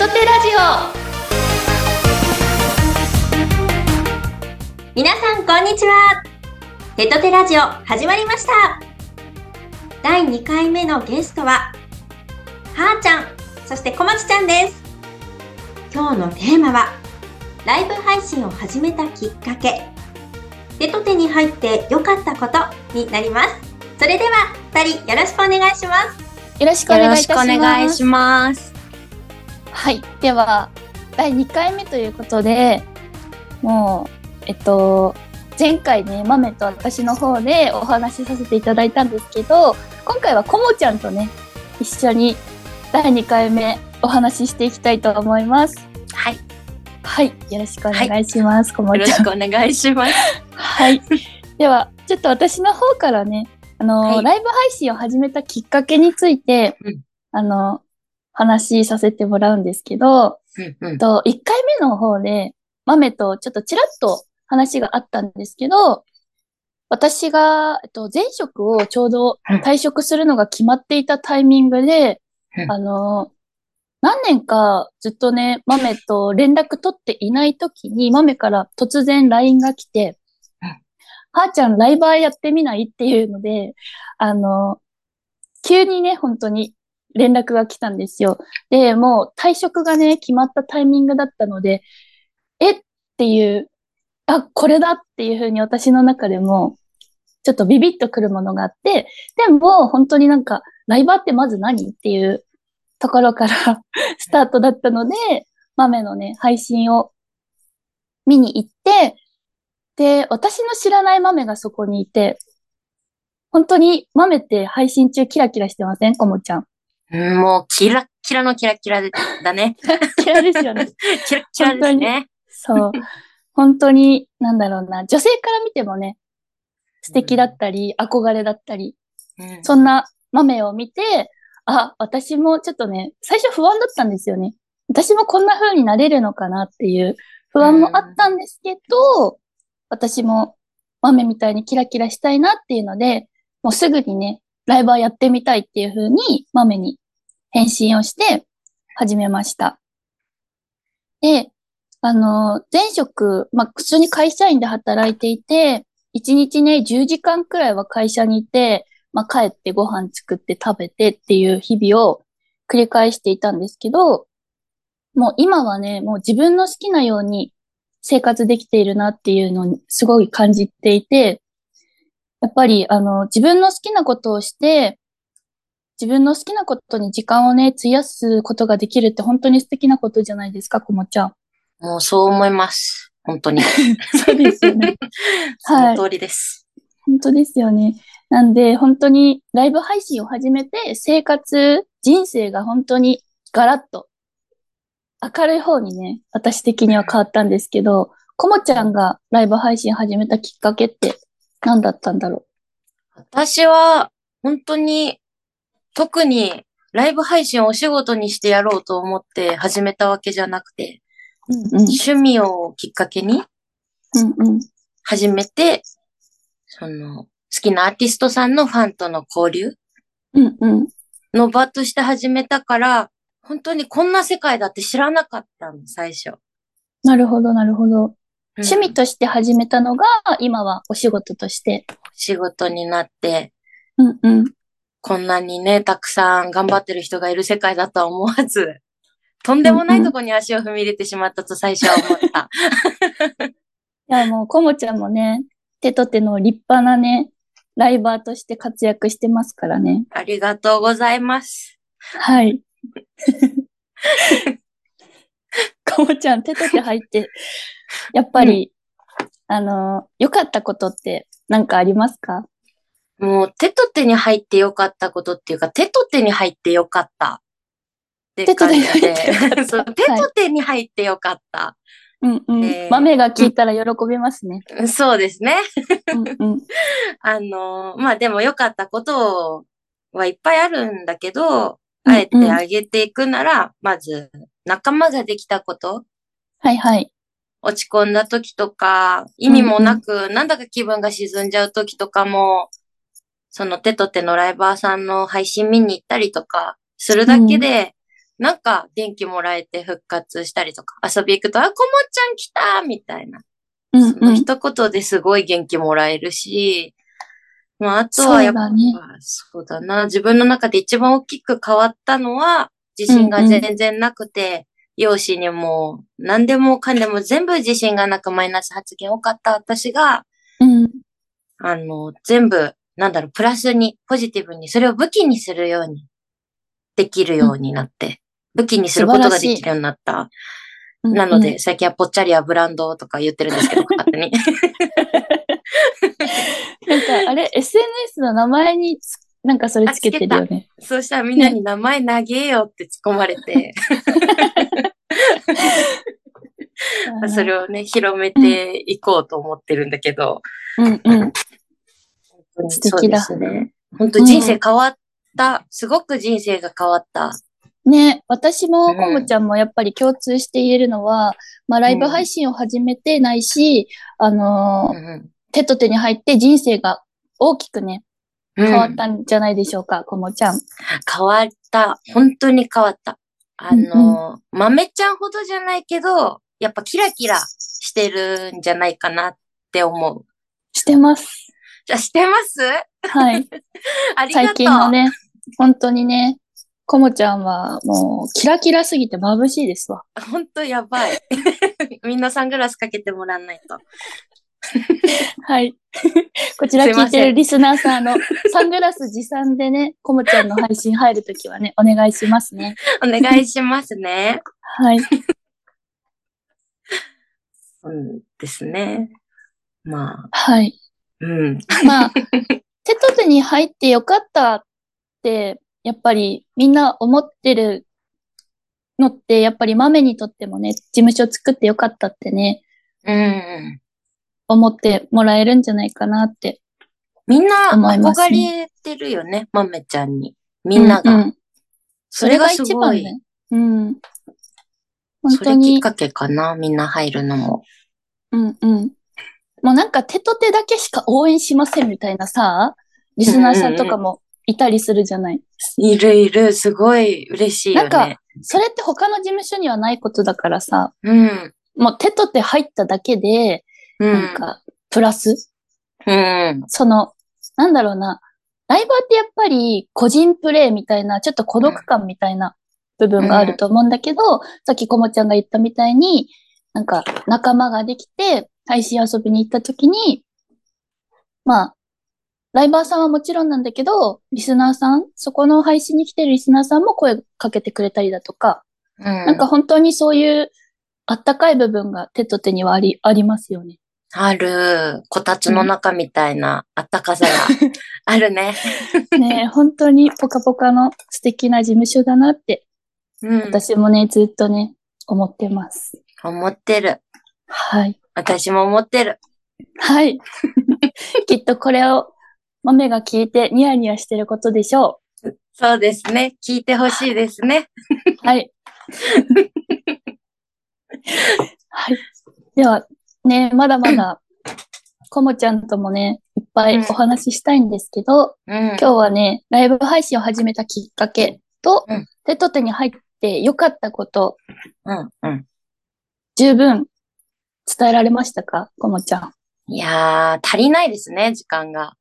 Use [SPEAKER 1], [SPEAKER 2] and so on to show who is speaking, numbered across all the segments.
[SPEAKER 1] トテラジ
[SPEAKER 2] オ。皆さんこんにちは。テトテラジオ始まりました。第2回目のゲストははーちゃんそしてこまちちゃんです。今日のテーマはライブ配信を始めたきっかけ。手と手に入って良かったことになります。それでは2人よろしくお願いします。
[SPEAKER 1] よろしくお願いいたします。
[SPEAKER 3] お願いします
[SPEAKER 1] はい。では第2回目ということでもうえっと前回ね豆と私の方でお話しさせていただいたんですけど今回はこもちゃんとね一緒に第2回目お話ししていきたいと思います。
[SPEAKER 3] はい。
[SPEAKER 1] はい。よろしくお願いします、こも
[SPEAKER 3] よろ
[SPEAKER 1] ちゃん。
[SPEAKER 3] しくお願いします。
[SPEAKER 1] はい。では、ちょっと私の方からね、あの、
[SPEAKER 3] はい。
[SPEAKER 1] ライブ配信を始めたきっかけについて、
[SPEAKER 3] うん。
[SPEAKER 1] あの、話しさせてもらうんですけど、
[SPEAKER 3] うんうん。
[SPEAKER 1] と、1回目の方で、豆とちょっとちらっと話があったんですけど、私が、えっと、前職をちょうど
[SPEAKER 3] うん。
[SPEAKER 1] 退職するのが決まっていたタイミングで、
[SPEAKER 3] うん。
[SPEAKER 1] あの、何年かずっとね、豆と連絡取っていない時に、豆から突然 LINE が来て、
[SPEAKER 3] うん。
[SPEAKER 1] はーちゃんライバーやってみない？っていうので、あの、急にね、本当に連絡が来たんですよ。で、もう退職がね、決まったタイミングだったので、えっていう、あ、これだっていうふうに私の中でも、ちょっとビビッとくるものがあって、でも本当になんか、ライバーってまず何っていうところから スタートだったので、豆のね、配信を見に行って、で、私の知らない豆がそこにいて、本当に豆って配信中キラキラしてません？こもちゃん。
[SPEAKER 3] うんもうキラッキラのキラキラでだね
[SPEAKER 1] キラですよね。
[SPEAKER 3] キラッキラですね
[SPEAKER 1] そう。本当に、なんだろうな、女性から見てもね、素敵だったり、憧れだったり、
[SPEAKER 3] うん
[SPEAKER 1] そんな豆を見て、あ、私もちょっとね、最初不安だったんですよね。私もこんな風になれるのかなっていう不安もあったんですけど、私も豆みたいにキラキラしたいなっていうので、もうすぐにね、ライバーやってみたいっていう風に豆に返信をして始めました。で、あの、前職、まあ、普通に会社員で働いていて、1日ね、10時間くらいは会社にいて、まあ、帰ってご飯作って食べてっていう日々を繰り返していたんですけど、もう今はね、もう自分の好きなように生活できているなっていうのにすごい感じていて、やっぱりあの、自分の好きなことをして、自分の好きなことに時間をね、費やすことができるって本当に素敵なことじゃないですか、こもちゃん。
[SPEAKER 3] もうそう思います本当に
[SPEAKER 1] そうですよね。
[SPEAKER 3] その通りです
[SPEAKER 1] 本当ですよね。なんで、本当にライブ配信を始めて、生活、人生が本当にガラッと明るい方にね、私的には変わったんですけど、こもちゃんがライブ配信始めたきっかけって何だったんだろ
[SPEAKER 3] 私は本当に特にライブ配信をお仕事にしてやろうと思って始めたわけじゃなくて、
[SPEAKER 1] う。うんうん。
[SPEAKER 3] 趣味をきっかけに。始めて、その、好きなアーティストさんのファンとの交流。の場として始めたから、本当にこんな世界だって知らなかったの、最初。
[SPEAKER 1] なるほど、なるほど。
[SPEAKER 3] うん
[SPEAKER 1] 趣味として始めたのが、今はお仕事として。
[SPEAKER 3] 仕事になって、
[SPEAKER 1] うんうん。
[SPEAKER 3] こんなにね、たくさん頑張ってる人がいる世界だとは思わず、とんでもないとこに足を踏み入れてしまったと最初は思った。
[SPEAKER 1] いや、もう、こもちゃんもね、手と手の立派なね、ライバーとして活躍してますからね。
[SPEAKER 3] ありがとうございます。
[SPEAKER 1] はい。こもちゃん、手と手入って、やっぱり、あの、良かったことって何かありますか？
[SPEAKER 3] もう手と手に入ってよかったことっていうか、手と手に入ってよかった。って感じ
[SPEAKER 1] 手と手に入ってよかっ
[SPEAKER 3] で、
[SPEAKER 1] た
[SPEAKER 3] そう手と手に入ってよかった。
[SPEAKER 1] うんうん。
[SPEAKER 3] えー
[SPEAKER 1] 豆が聞いたら喜びますね。
[SPEAKER 3] そうですね。
[SPEAKER 1] うんうん。
[SPEAKER 3] あの、まあでも良かったことはいっぱいあるんだけど、
[SPEAKER 1] うん
[SPEAKER 3] あえてあげていくなら、まず仲間ができたこと、
[SPEAKER 1] はいはい。
[SPEAKER 3] 落ち込んだ時とか、意味もなく、なんだか気分が沈んじゃう時とかも、その手と手のライバーさんの配信見に行ったりとか、するだけで、なんか元気もらえて復活したりとか、遊び行くと、あ、こもちゃん来たみたいな。
[SPEAKER 1] うんうん。
[SPEAKER 3] その一言ですごい元気もらえるし、まあ、あとはやっぱ、
[SPEAKER 1] そうだね。
[SPEAKER 3] そうだな。自分の中で一番大きく変わったのは、自信が全然なくて、容姿にも何でもかんでも全部自信がなくマイナス発言多かった私が、
[SPEAKER 1] うん。
[SPEAKER 3] あの、全部、なんだろう、プラスに、ポジティブに、それを武器にするように、できるようになって、武器にすることができるようになった。なので、最近はぽっちゃりやブランドとか言ってるんですけど、勝手に。
[SPEAKER 1] なんか、あれ、SNS の名前につ、なんかそれつけてるよね。
[SPEAKER 3] そうしたらみんなに名前投げよって突っ込まれて、それをね、広めていこうと思ってるんだけど、
[SPEAKER 1] うんうん。素敵だ
[SPEAKER 3] そうですね。本当人生変わった、すごく人生が変わった。
[SPEAKER 1] ね、私も
[SPEAKER 3] うん
[SPEAKER 1] コムちゃんもやっぱり共通して言えるのは、まあライブ配信を始めてないし、あのー
[SPEAKER 3] うん
[SPEAKER 1] 手と手に入って人生が大きくね、
[SPEAKER 3] うん
[SPEAKER 1] 変わったんじゃないでしょうか、コモちゃん。
[SPEAKER 3] 変わった。本当に変わった。あの、豆ちゃんほどじゃないけど、やっぱキラキラしてるんじゃないかなって思う。
[SPEAKER 1] してます。
[SPEAKER 3] じゃあ、してます？
[SPEAKER 1] はい。
[SPEAKER 3] ありがとう。
[SPEAKER 1] 最近のね、本当にね、コモちゃんはもうキラキラすぎて眩しいですわ。
[SPEAKER 3] 本当やばい。みんなサングラスかけてもらわないと。
[SPEAKER 1] はい。こちら聞いてるリスナーさん、あの、サングラス持参でね、コモちゃんの配信入るときはね、お願いしますね。
[SPEAKER 3] お願いしますね。
[SPEAKER 1] はい。
[SPEAKER 3] うんですね。まあ、
[SPEAKER 1] はい。
[SPEAKER 3] うん。
[SPEAKER 1] まあ、手と手に入ってよかったって、やっぱりみんな思ってるのって、やっぱり豆にとってもね、事務所作ってよかったってね、
[SPEAKER 3] うん。
[SPEAKER 1] 思ってもらえるんじゃないかなって。
[SPEAKER 3] みんな憧れてるよね、まめちゃんに。みんなが。
[SPEAKER 1] うんうん
[SPEAKER 3] それがすごい。
[SPEAKER 1] ね。うん。本
[SPEAKER 3] それきっ
[SPEAKER 1] 当に、
[SPEAKER 3] かけかな、みんな入るのも。
[SPEAKER 1] うんうん。もうなんか手と手だけしか応援しませんみたいなさ、リスナーさんとかもいたりするじゃない？
[SPEAKER 3] いるいる、すごい嬉しいよね。
[SPEAKER 1] なんかそれって他の事務所にはないことだからさ、
[SPEAKER 3] うん。
[SPEAKER 1] もう手と手入っただけで、
[SPEAKER 3] うん。
[SPEAKER 1] なんか、プラス、
[SPEAKER 3] うん。
[SPEAKER 1] その、なんだろうな、ライバーってやっぱり個人プレイみたいな、ちょっと孤独感みたいな部分があると思うんだけど、さっきこもちゃんが言ったみたいに、なんか仲間ができて、配信遊びに行った時に、まあ、ライバーさんはもちろんなんだけど、リスナーさん、そこの配信に来てるリスナーさんも声かけてくれたりだとか、
[SPEAKER 3] な
[SPEAKER 1] なんか、本当にそういうあったかい部分が手と手にはあり、ありますよね。
[SPEAKER 3] ある、こたつの中みたいなあったかさが あるね。
[SPEAKER 1] ねえ本当にポカポカの素敵な事務所だなって、
[SPEAKER 3] うん。
[SPEAKER 1] 私もね、ずっとね、思ってます。
[SPEAKER 3] 思ってる。
[SPEAKER 1] はい。
[SPEAKER 3] 私も思ってる。
[SPEAKER 1] はい。きっとこれを、豆が聞いてニヤニヤしてることでしょ
[SPEAKER 3] そうですね。聞いてほしいですね。
[SPEAKER 1] う。はい。はい。では、ね、まだまだ、こもちゃんともね、いっぱいお話ししたいんですけど、
[SPEAKER 3] うん。
[SPEAKER 1] 今日はね、ライブ配信を始めたきっかけと、
[SPEAKER 3] うん
[SPEAKER 1] 手と手に入って良かったこと、
[SPEAKER 3] うん。うん。
[SPEAKER 1] 十分伝えられましたか？こもちゃん。
[SPEAKER 3] いやー、足りないですね、時間が。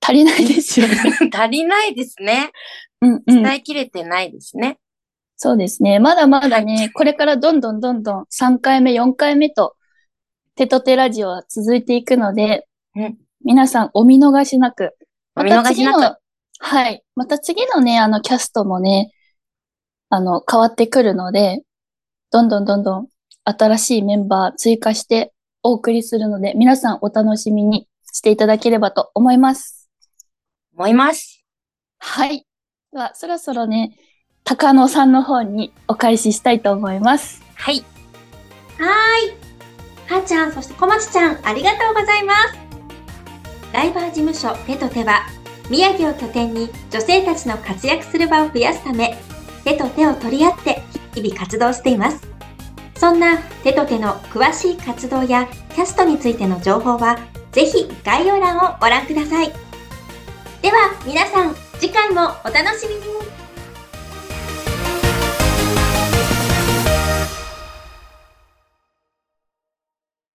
[SPEAKER 1] 足りないですよね。
[SPEAKER 3] 足りないですね。
[SPEAKER 1] うんうん。
[SPEAKER 3] 伝えきれてないですね。
[SPEAKER 1] そうですね。まだまだね、これからどんどんどんどん3回目、4回目と、手と手ラジオは続いていくので、
[SPEAKER 3] うん
[SPEAKER 1] 皆さんお見逃しなく。
[SPEAKER 3] お見逃しなく
[SPEAKER 1] また次のはい。また次のね、あの、キャストもね、あの、変わってくるので、どんどんどんどん新しいメンバー追加してお送りするので、皆さんお楽しみにしていただければと思います。
[SPEAKER 3] 思います。
[SPEAKER 1] はい。では、そろそろね、高野さんの方にお返ししたいと思います。
[SPEAKER 3] はい。
[SPEAKER 2] はーい。はーちゃん、そしてこまちちゃん、ありがとうございます。ライバー事務所手と手は、宮城を拠点に女性たちの活躍する場を増やすため、手と手を取り合って日々活動しています。そんな手と手の詳しい活動やキャストについての情報は、ぜひ概要欄をご覧ください。では皆さん、次回もお楽しみに